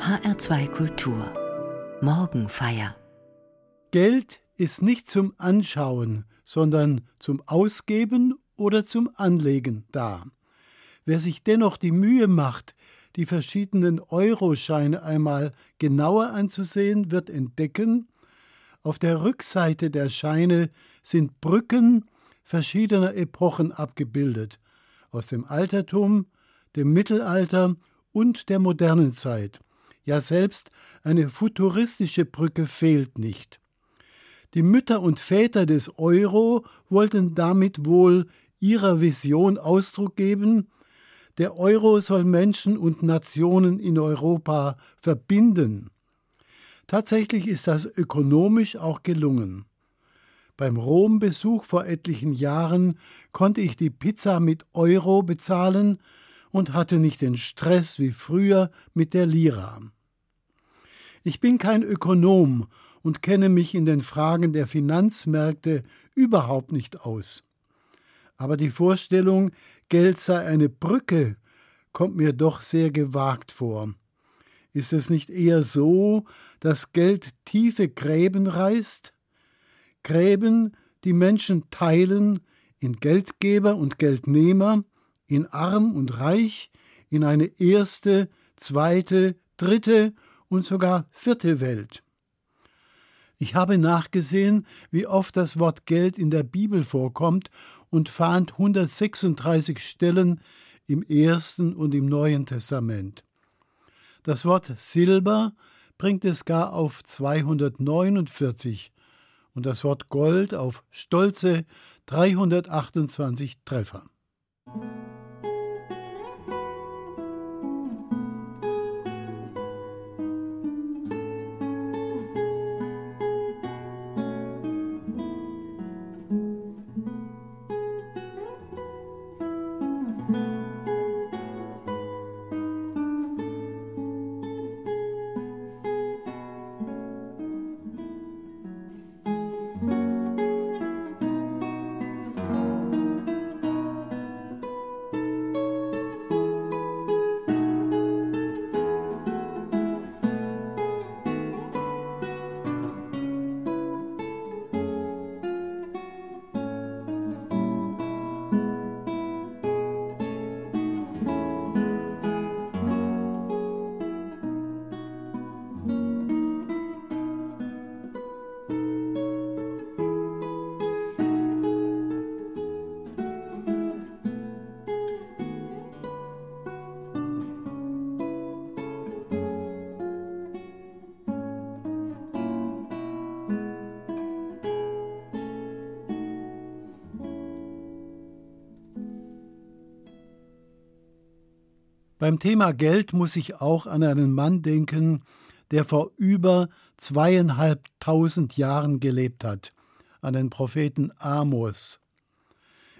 HR2 Kultur Morgenfeier Geld ist nicht zum Anschauen, sondern zum Ausgeben oder zum Anlegen da. Wer sich dennoch die Mühe macht, die verschiedenen Euroscheine einmal genauer anzusehen, wird entdecken, auf der Rückseite der Scheine sind Brücken verschiedener Epochen abgebildet, aus dem Altertum, dem Mittelalter und der modernen Zeit. Ja, selbst eine futuristische Brücke fehlt nicht. Die Mütter und Väter des Euro wollten damit wohl ihrer Vision Ausdruck geben, der Euro soll Menschen und Nationen in Europa verbinden. Tatsächlich ist das ökonomisch auch gelungen. Beim Rom-Besuch vor etlichen Jahren konnte ich die Pizza mit Euro bezahlen und hatte nicht den Stress wie früher mit der Lira. Ich bin kein Ökonom und kenne mich in den Fragen der Finanzmärkte überhaupt nicht aus. Aber die Vorstellung, Geld sei eine Brücke, kommt mir doch sehr gewagt vor. Ist es nicht eher so, dass Geld tiefe Gräben reißt? Gräben, die Menschen teilen in Geldgeber und Geldnehmer, in arm und reich, in eine erste, zweite, dritte und sogar vierte Welt. Ich habe nachgesehen, wie oft das Wort Geld in der Bibel vorkommt und fand 136 Stellen im Ersten und im Neuen Testament. Das Wort Silber bringt es gar auf 249 und das Wort Gold auf stolze 328 Treffer. Beim Thema Geld muss ich auch an einen Mann denken, der vor über zweieinhalbtausend Jahren gelebt hat, an den Propheten Amos.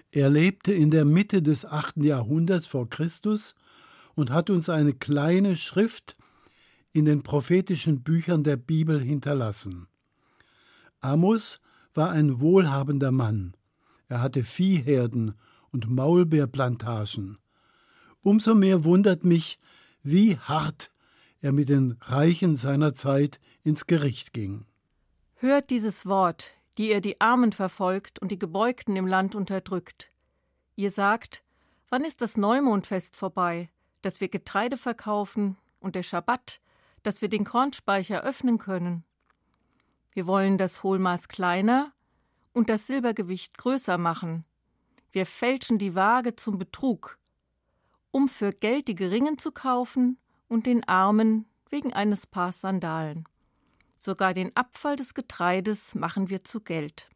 Er lebte in der Mitte des achten Jahrhunderts vor Christus und hat uns eine kleine Schrift in den prophetischen Büchern der Bibel hinterlassen. Amos war ein wohlhabender Mann. Er hatte Viehherden und Maulbeerplantagen. Umso mehr wundert mich, wie hart er mit den Reichen seiner Zeit ins Gericht ging. Hört dieses Wort, die ihr die Armen verfolgt und die Gebeugten im Land unterdrückt. Ihr sagt, wann ist das Neumondfest vorbei, dass wir Getreide verkaufen und der Schabbat, dass wir den Kornspeicher öffnen können? Wir wollen das Hohlmaß kleiner und das Silbergewicht größer machen. Wir fälschen die Waage zum Betrug um für Geld die Geringen zu kaufen und den Armen wegen eines Paar Sandalen. Sogar den Abfall des Getreides machen wir zu Geld.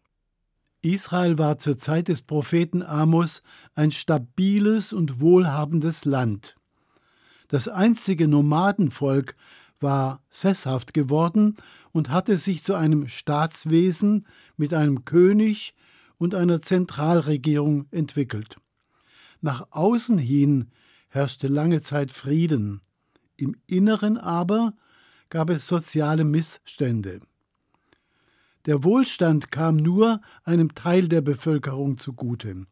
Israel war zur Zeit des Propheten Amos ein stabiles und wohlhabendes Land. Das einstige Nomadenvolk war sesshaft geworden und hatte sich zu einem Staatswesen mit einem König und einer Zentralregierung entwickelt. Nach außen hin herrschte lange Zeit Frieden, im Inneren aber gab es soziale Missstände. Der Wohlstand kam nur einem Teil der Bevölkerung zugute.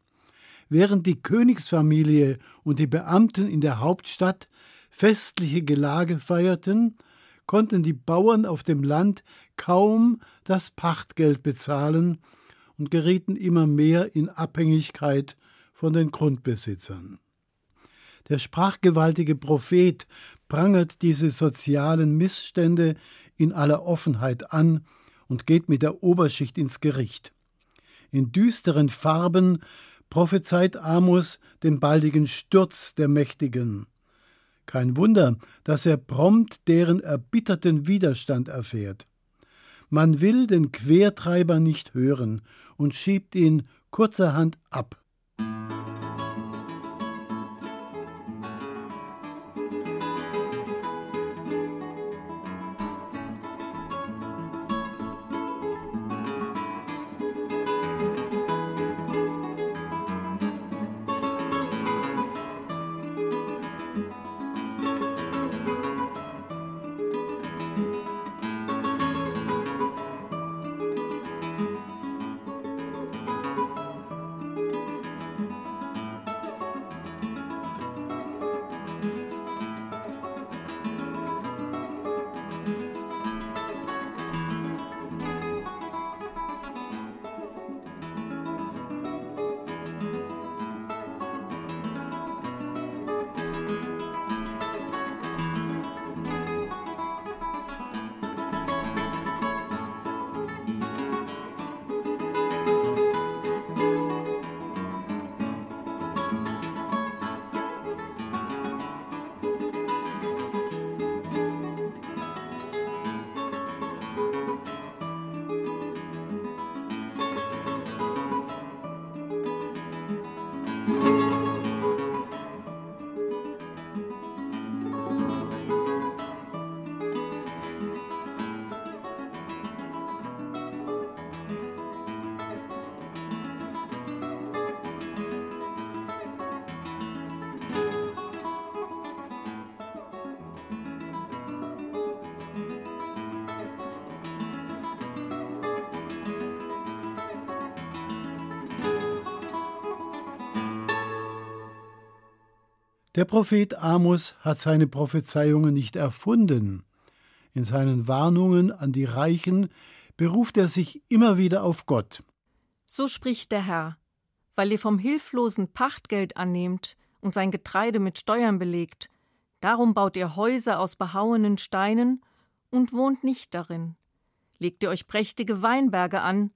Während die Königsfamilie und die Beamten in der Hauptstadt festliche Gelage feierten, konnten die Bauern auf dem Land kaum das Pachtgeld bezahlen und gerieten immer mehr in Abhängigkeit von den Grundbesitzern. Der sprachgewaltige Prophet prangert diese sozialen Missstände in aller Offenheit an und geht mit der Oberschicht ins Gericht. In düsteren Farben prophezeit Amos den baldigen Sturz der Mächtigen. Kein Wunder, dass er prompt deren erbitterten Widerstand erfährt. Man will den Quertreiber nicht hören und schiebt ihn kurzerhand ab. Der Prophet Amos hat seine Prophezeiungen nicht erfunden. In seinen Warnungen an die Reichen beruft er sich immer wieder auf Gott. So spricht der Herr, weil ihr vom Hilflosen Pachtgeld annehmt und sein Getreide mit Steuern belegt, darum baut ihr Häuser aus behauenen Steinen und wohnt nicht darin. Legt ihr euch prächtige Weinberge an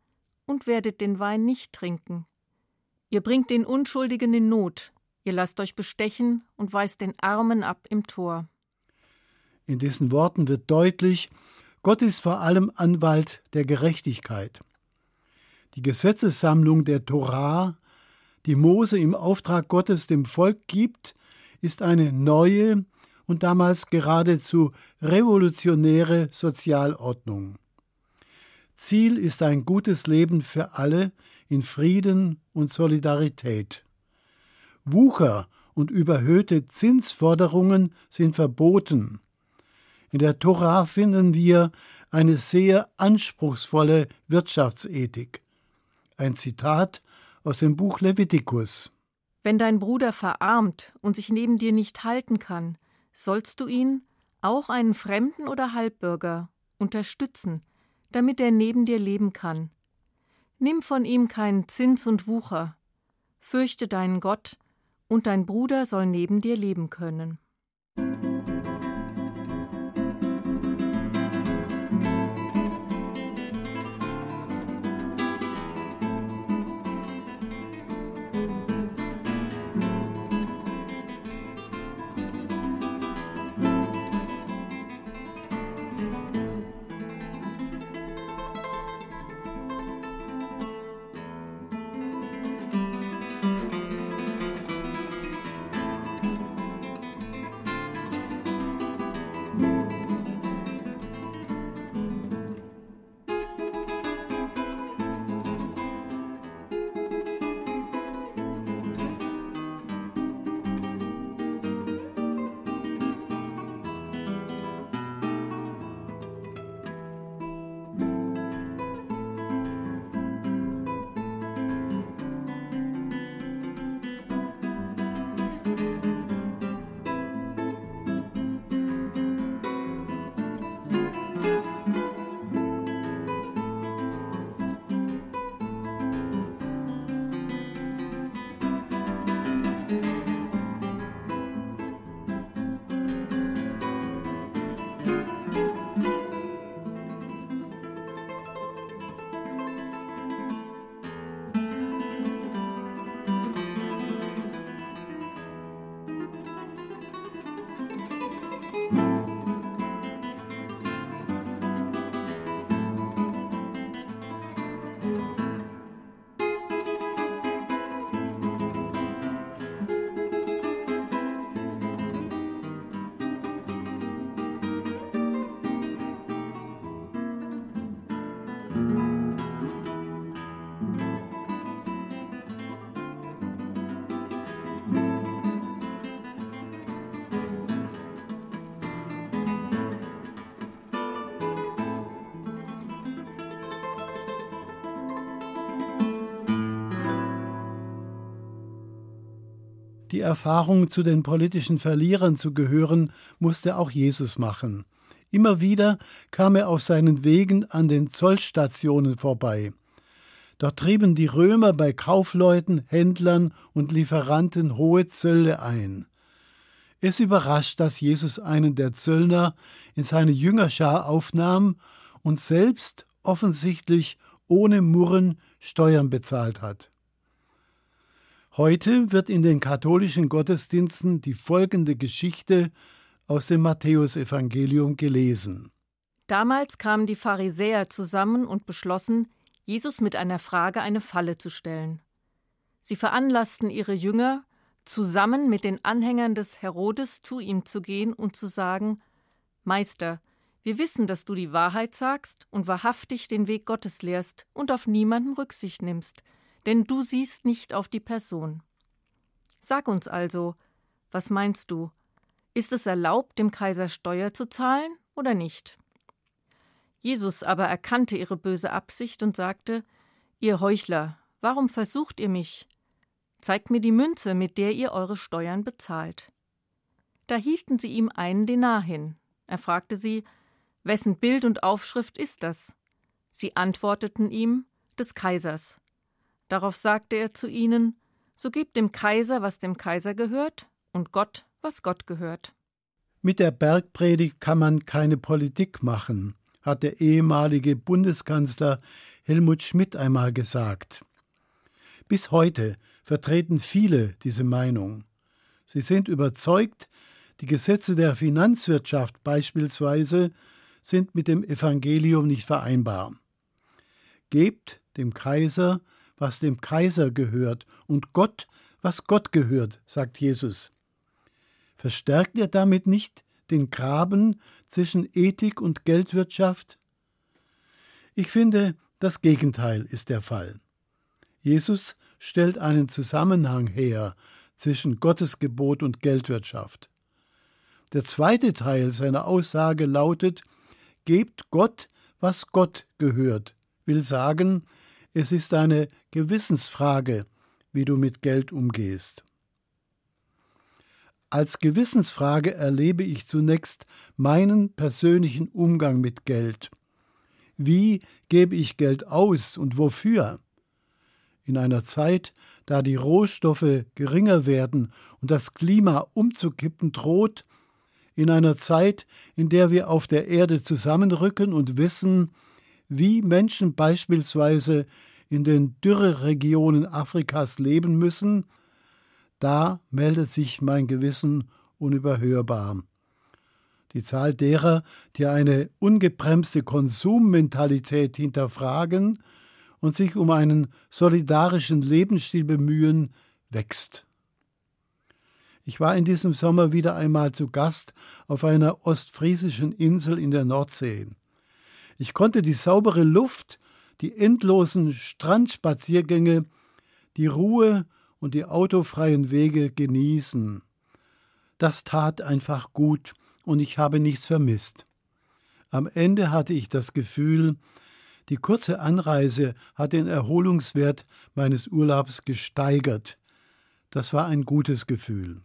und werdet den Wein nicht trinken. Ihr bringt den Unschuldigen in Not, Ihr lasst euch bestechen und weist den Armen ab im Tor. In diesen Worten wird deutlich, Gott ist vor allem Anwalt der Gerechtigkeit. Die Gesetzessammlung der Torah, die Mose im Auftrag Gottes dem Volk gibt, ist eine neue und damals geradezu revolutionäre Sozialordnung. Ziel ist ein gutes Leben für alle in Frieden und Solidarität. Wucher und überhöhte Zinsforderungen sind verboten. In der Tora finden wir eine sehr anspruchsvolle Wirtschaftsethik. Ein Zitat aus dem Buch Levitikus. Wenn dein Bruder verarmt und sich neben dir nicht halten kann, sollst du ihn, auch einen Fremden oder Halbbürger, unterstützen, damit er neben dir leben kann. Nimm von ihm keinen Zins und Wucher. Fürchte deinen Gott und dein Bruder soll neben dir leben können. Die Erfahrung, zu den politischen Verlierern zu gehören, musste auch Jesus machen. Immer wieder kam er auf seinen Wegen an den Zollstationen vorbei. Dort trieben die Römer bei Kaufleuten, Händlern und Lieferanten hohe Zölle ein. Es überrascht, dass Jesus einen der Zöllner in seine Jüngerschar aufnahm und selbst offensichtlich ohne Murren Steuern bezahlt hat. Heute wird in den katholischen Gottesdiensten die folgende Geschichte aus dem Matthäusevangelium gelesen. Damals kamen die Pharisäer zusammen und beschlossen, Jesus mit einer Frage eine Falle zu stellen. Sie veranlassten ihre Jünger, zusammen mit den Anhängern des Herodes zu ihm zu gehen und zu sagen Meister, wir wissen, dass du die Wahrheit sagst und wahrhaftig den Weg Gottes lehrst und auf niemanden Rücksicht nimmst, denn du siehst nicht auf die Person. Sag uns also, was meinst du? Ist es erlaubt, dem Kaiser Steuer zu zahlen oder nicht? Jesus aber erkannte ihre böse Absicht und sagte Ihr Heuchler, warum versucht ihr mich? Zeigt mir die Münze, mit der ihr eure Steuern bezahlt. Da hielten sie ihm einen Denar hin. Er fragte sie Wessen Bild und Aufschrift ist das? Sie antworteten ihm des Kaisers. Darauf sagte er zu ihnen So gebt dem Kaiser, was dem Kaiser gehört, und Gott, was Gott gehört. Mit der Bergpredigt kann man keine Politik machen hat der ehemalige Bundeskanzler Helmut Schmidt einmal gesagt. Bis heute vertreten viele diese Meinung. Sie sind überzeugt, die Gesetze der Finanzwirtschaft beispielsweise sind mit dem Evangelium nicht vereinbar. Gebt dem Kaiser, was dem Kaiser gehört, und Gott, was Gott gehört, sagt Jesus. Verstärkt er damit nicht den Graben zwischen Ethik und Geldwirtschaft? Ich finde, das Gegenteil ist der Fall. Jesus stellt einen Zusammenhang her zwischen Gottesgebot und Geldwirtschaft. Der zweite Teil seiner Aussage lautet, Gebt Gott, was Gott gehört, will sagen, es ist eine Gewissensfrage, wie du mit Geld umgehst. Als Gewissensfrage erlebe ich zunächst meinen persönlichen Umgang mit Geld. Wie gebe ich Geld aus und wofür? In einer Zeit, da die Rohstoffe geringer werden und das Klima umzukippen droht, in einer Zeit, in der wir auf der Erde zusammenrücken und wissen, wie Menschen beispielsweise in den Dürreregionen Afrikas leben müssen, da meldet sich mein Gewissen unüberhörbar. Die Zahl derer, die eine ungebremste Konsummentalität hinterfragen und sich um einen solidarischen Lebensstil bemühen, wächst. Ich war in diesem Sommer wieder einmal zu Gast auf einer ostfriesischen Insel in der Nordsee. Ich konnte die saubere Luft, die endlosen Strandspaziergänge, die Ruhe und die autofreien Wege genießen. Das tat einfach gut und ich habe nichts vermisst. Am Ende hatte ich das Gefühl, die kurze Anreise hat den Erholungswert meines Urlaubs gesteigert. Das war ein gutes Gefühl.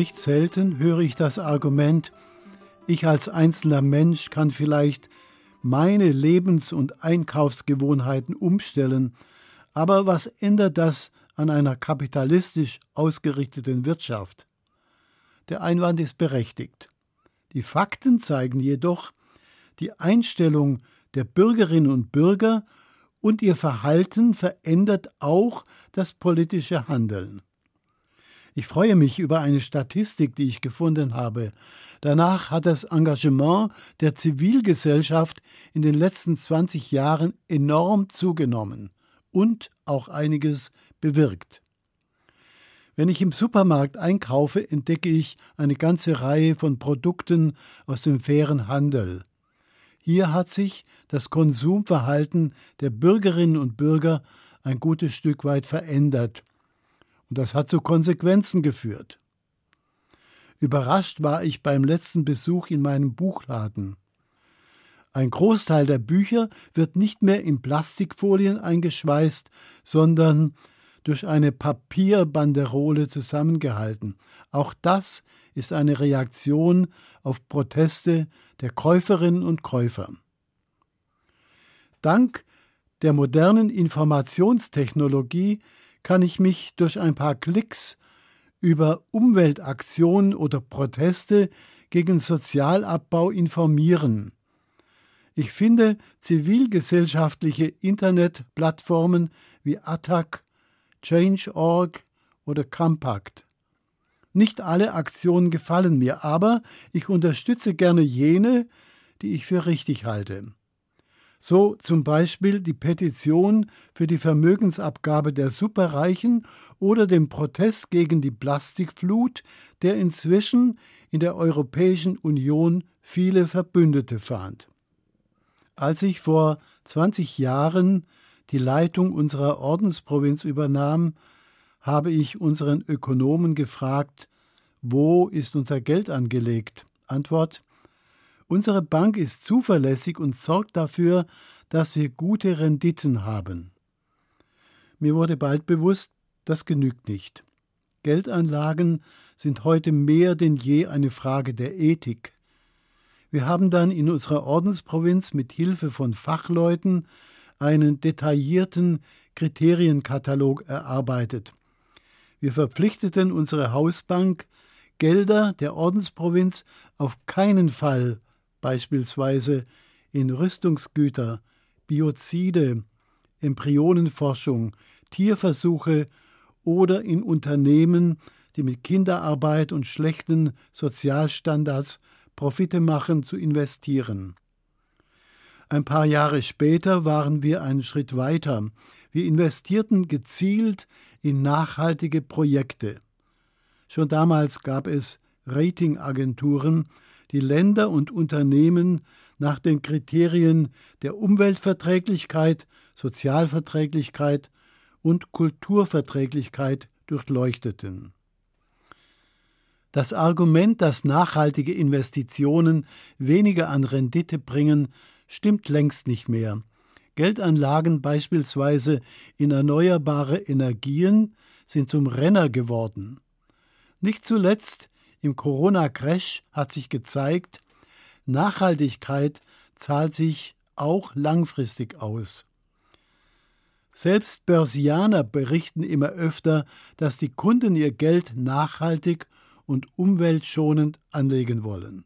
Nicht selten höre ich das Argument, ich als einzelner Mensch kann vielleicht meine Lebens- und Einkaufsgewohnheiten umstellen, aber was ändert das an einer kapitalistisch ausgerichteten Wirtschaft? Der Einwand ist berechtigt. Die Fakten zeigen jedoch, die Einstellung der Bürgerinnen und Bürger und ihr Verhalten verändert auch das politische Handeln. Ich freue mich über eine Statistik, die ich gefunden habe. Danach hat das Engagement der Zivilgesellschaft in den letzten 20 Jahren enorm zugenommen und auch einiges bewirkt. Wenn ich im Supermarkt einkaufe, entdecke ich eine ganze Reihe von Produkten aus dem fairen Handel. Hier hat sich das Konsumverhalten der Bürgerinnen und Bürger ein gutes Stück weit verändert und das hat zu Konsequenzen geführt. Überrascht war ich beim letzten Besuch in meinem Buchladen. Ein Großteil der Bücher wird nicht mehr in Plastikfolien eingeschweißt, sondern durch eine Papierbanderole zusammengehalten. Auch das ist eine Reaktion auf Proteste der Käuferinnen und Käufer. Dank der modernen Informationstechnologie kann ich mich durch ein paar Klicks über Umweltaktionen oder Proteste gegen Sozialabbau informieren. Ich finde zivilgesellschaftliche Internetplattformen wie Attac, Change.org oder Compact. Nicht alle Aktionen gefallen mir, aber ich unterstütze gerne jene, die ich für richtig halte. So zum Beispiel die Petition für die Vermögensabgabe der Superreichen oder den Protest gegen die Plastikflut, der inzwischen in der Europäischen Union viele Verbündete fand. Als ich vor 20 Jahren die Leitung unserer Ordensprovinz übernahm, habe ich unseren Ökonomen gefragt, wo ist unser Geld angelegt? Antwort Unsere Bank ist zuverlässig und sorgt dafür, dass wir gute Renditen haben. Mir wurde bald bewusst, das genügt nicht. Geldanlagen sind heute mehr denn je eine Frage der Ethik. Wir haben dann in unserer Ordensprovinz mit Hilfe von Fachleuten einen detaillierten Kriterienkatalog erarbeitet. Wir verpflichteten unsere Hausbank, Gelder der Ordensprovinz auf keinen Fall beispielsweise in Rüstungsgüter, Biozide, Embryonenforschung, Tierversuche oder in Unternehmen, die mit Kinderarbeit und schlechten Sozialstandards Profite machen, zu investieren. Ein paar Jahre später waren wir einen Schritt weiter. Wir investierten gezielt in nachhaltige Projekte. Schon damals gab es Ratingagenturen, die Länder und Unternehmen nach den Kriterien der Umweltverträglichkeit, Sozialverträglichkeit und Kulturverträglichkeit durchleuchteten. Das Argument, dass nachhaltige Investitionen weniger an Rendite bringen, stimmt längst nicht mehr. Geldanlagen beispielsweise in erneuerbare Energien sind zum Renner geworden. Nicht zuletzt im Corona-Crash hat sich gezeigt, Nachhaltigkeit zahlt sich auch langfristig aus. Selbst Börsianer berichten immer öfter, dass die Kunden ihr Geld nachhaltig und umweltschonend anlegen wollen.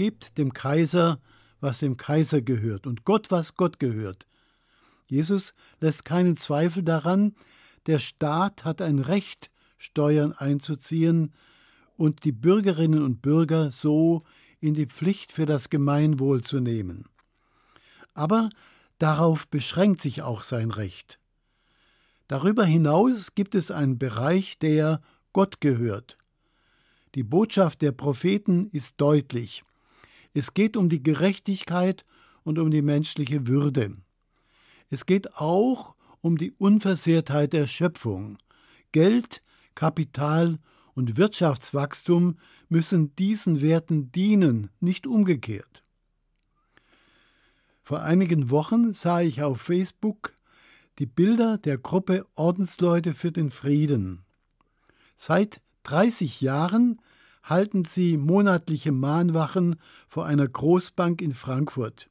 Gebt dem Kaiser, was dem Kaiser gehört, und Gott, was Gott gehört. Jesus lässt keinen Zweifel daran, der Staat hat ein Recht, Steuern einzuziehen und die Bürgerinnen und Bürger so in die Pflicht für das Gemeinwohl zu nehmen. Aber darauf beschränkt sich auch sein Recht. Darüber hinaus gibt es einen Bereich, der Gott gehört. Die Botschaft der Propheten ist deutlich. Es geht um die Gerechtigkeit und um die menschliche Würde. Es geht auch um die Unversehrtheit der Schöpfung. Geld, Kapital und Wirtschaftswachstum müssen diesen Werten dienen, nicht umgekehrt. Vor einigen Wochen sah ich auf Facebook die Bilder der Gruppe Ordensleute für den Frieden. Seit 30 Jahren halten sie monatliche Mahnwachen vor einer Großbank in Frankfurt.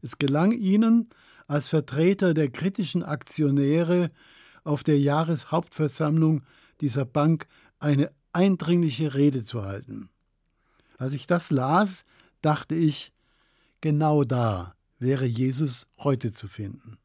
Es gelang ihnen, als Vertreter der kritischen Aktionäre auf der Jahreshauptversammlung dieser Bank eine eindringliche Rede zu halten. Als ich das las, dachte ich, genau da wäre Jesus heute zu finden.